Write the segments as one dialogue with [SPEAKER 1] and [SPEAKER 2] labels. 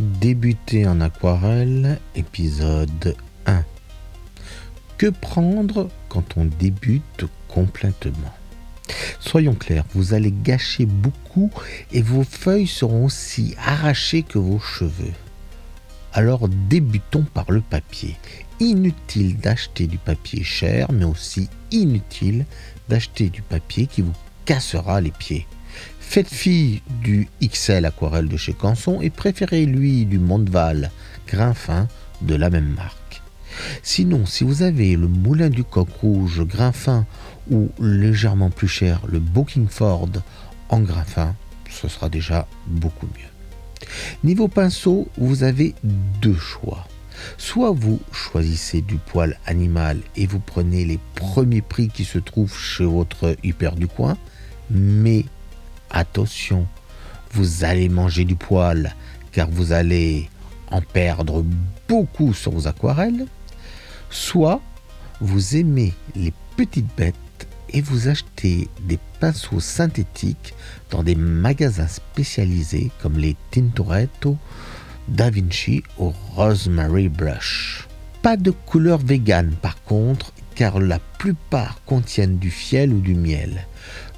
[SPEAKER 1] Débuter en aquarelle, épisode 1. Que prendre quand on débute complètement? Soyons clairs, vous allez gâcher beaucoup et vos feuilles seront aussi arrachées que vos cheveux. Alors débutons par le papier. Inutile d'acheter du papier cher, mais aussi inutile d'acheter du papier qui vous cassera les pieds. Faites fi du XL aquarelle de chez Canson et préférez-lui du Monteval grain fin de la même marque. Sinon, si vous avez le moulin du coq rouge grain fin ou légèrement plus cher le Bookingford en grain fin, ce sera déjà beaucoup mieux. Niveau pinceau, vous avez deux choix. Soit vous choisissez du poil animal et vous prenez les premiers prix qui se trouvent chez votre hyper du coin, mais attention, vous allez manger du poil car vous allez en perdre beaucoup sur vos aquarelles. Soit vous aimez les petites bêtes et vous achetez des pinceaux synthétiques dans des magasins spécialisés comme les Tintoretto, Da Vinci ou Rosemary Brush. Pas de couleur vegan par contre, car la plupart contiennent du fiel ou du miel.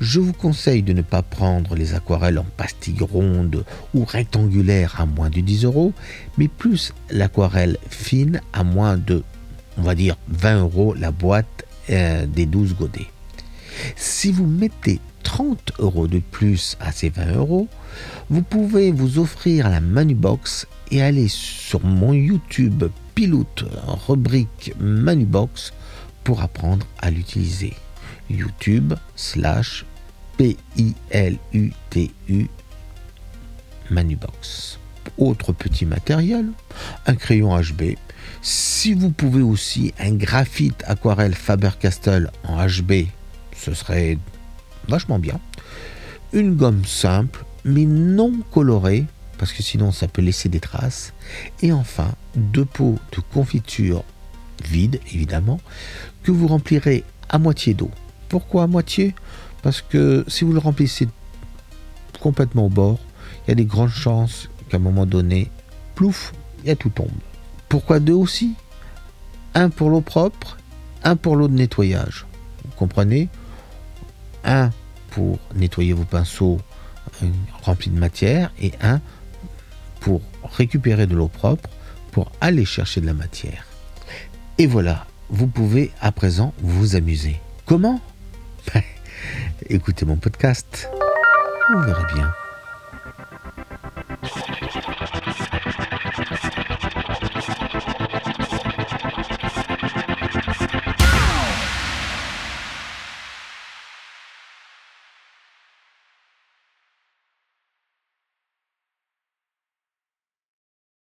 [SPEAKER 1] Je vous conseille de ne pas prendre les aquarelles en pastilles rondes ou rectangulaires à moins de 10 euros, mais plus l'aquarelle fine à moins de, on va dire, 20 euros la boîte euh, des 12 godets. Si vous mettez 30 euros de plus à ces 20 euros, vous pouvez vous offrir la Manubox et aller sur mon YouTube Pilote rubrique Manubox apprendre à l'utiliser. YouTube slash P-I-L-U-T-U Manubox. Autre petit matériel, un crayon HB. Si vous pouvez aussi un graphite aquarelle Faber-Castell en HB, ce serait vachement bien. Une gomme simple, mais non colorée, parce que sinon ça peut laisser des traces. Et enfin, deux pots de confiture vides, évidemment, que vous remplirez à moitié d'eau. Pourquoi à moitié? Parce que si vous le remplissez complètement au bord, il y a des grandes chances qu'à un moment donné, plouf, il y a tout tombe. Pourquoi deux aussi? Un pour l'eau propre, un pour l'eau de nettoyage. Vous comprenez? Un pour nettoyer vos pinceaux remplis de matière et un pour récupérer de l'eau propre pour aller chercher de la matière. Et voilà, vous pouvez à présent vous amuser. Comment? Écoutez mon podcast, vous verrez bien.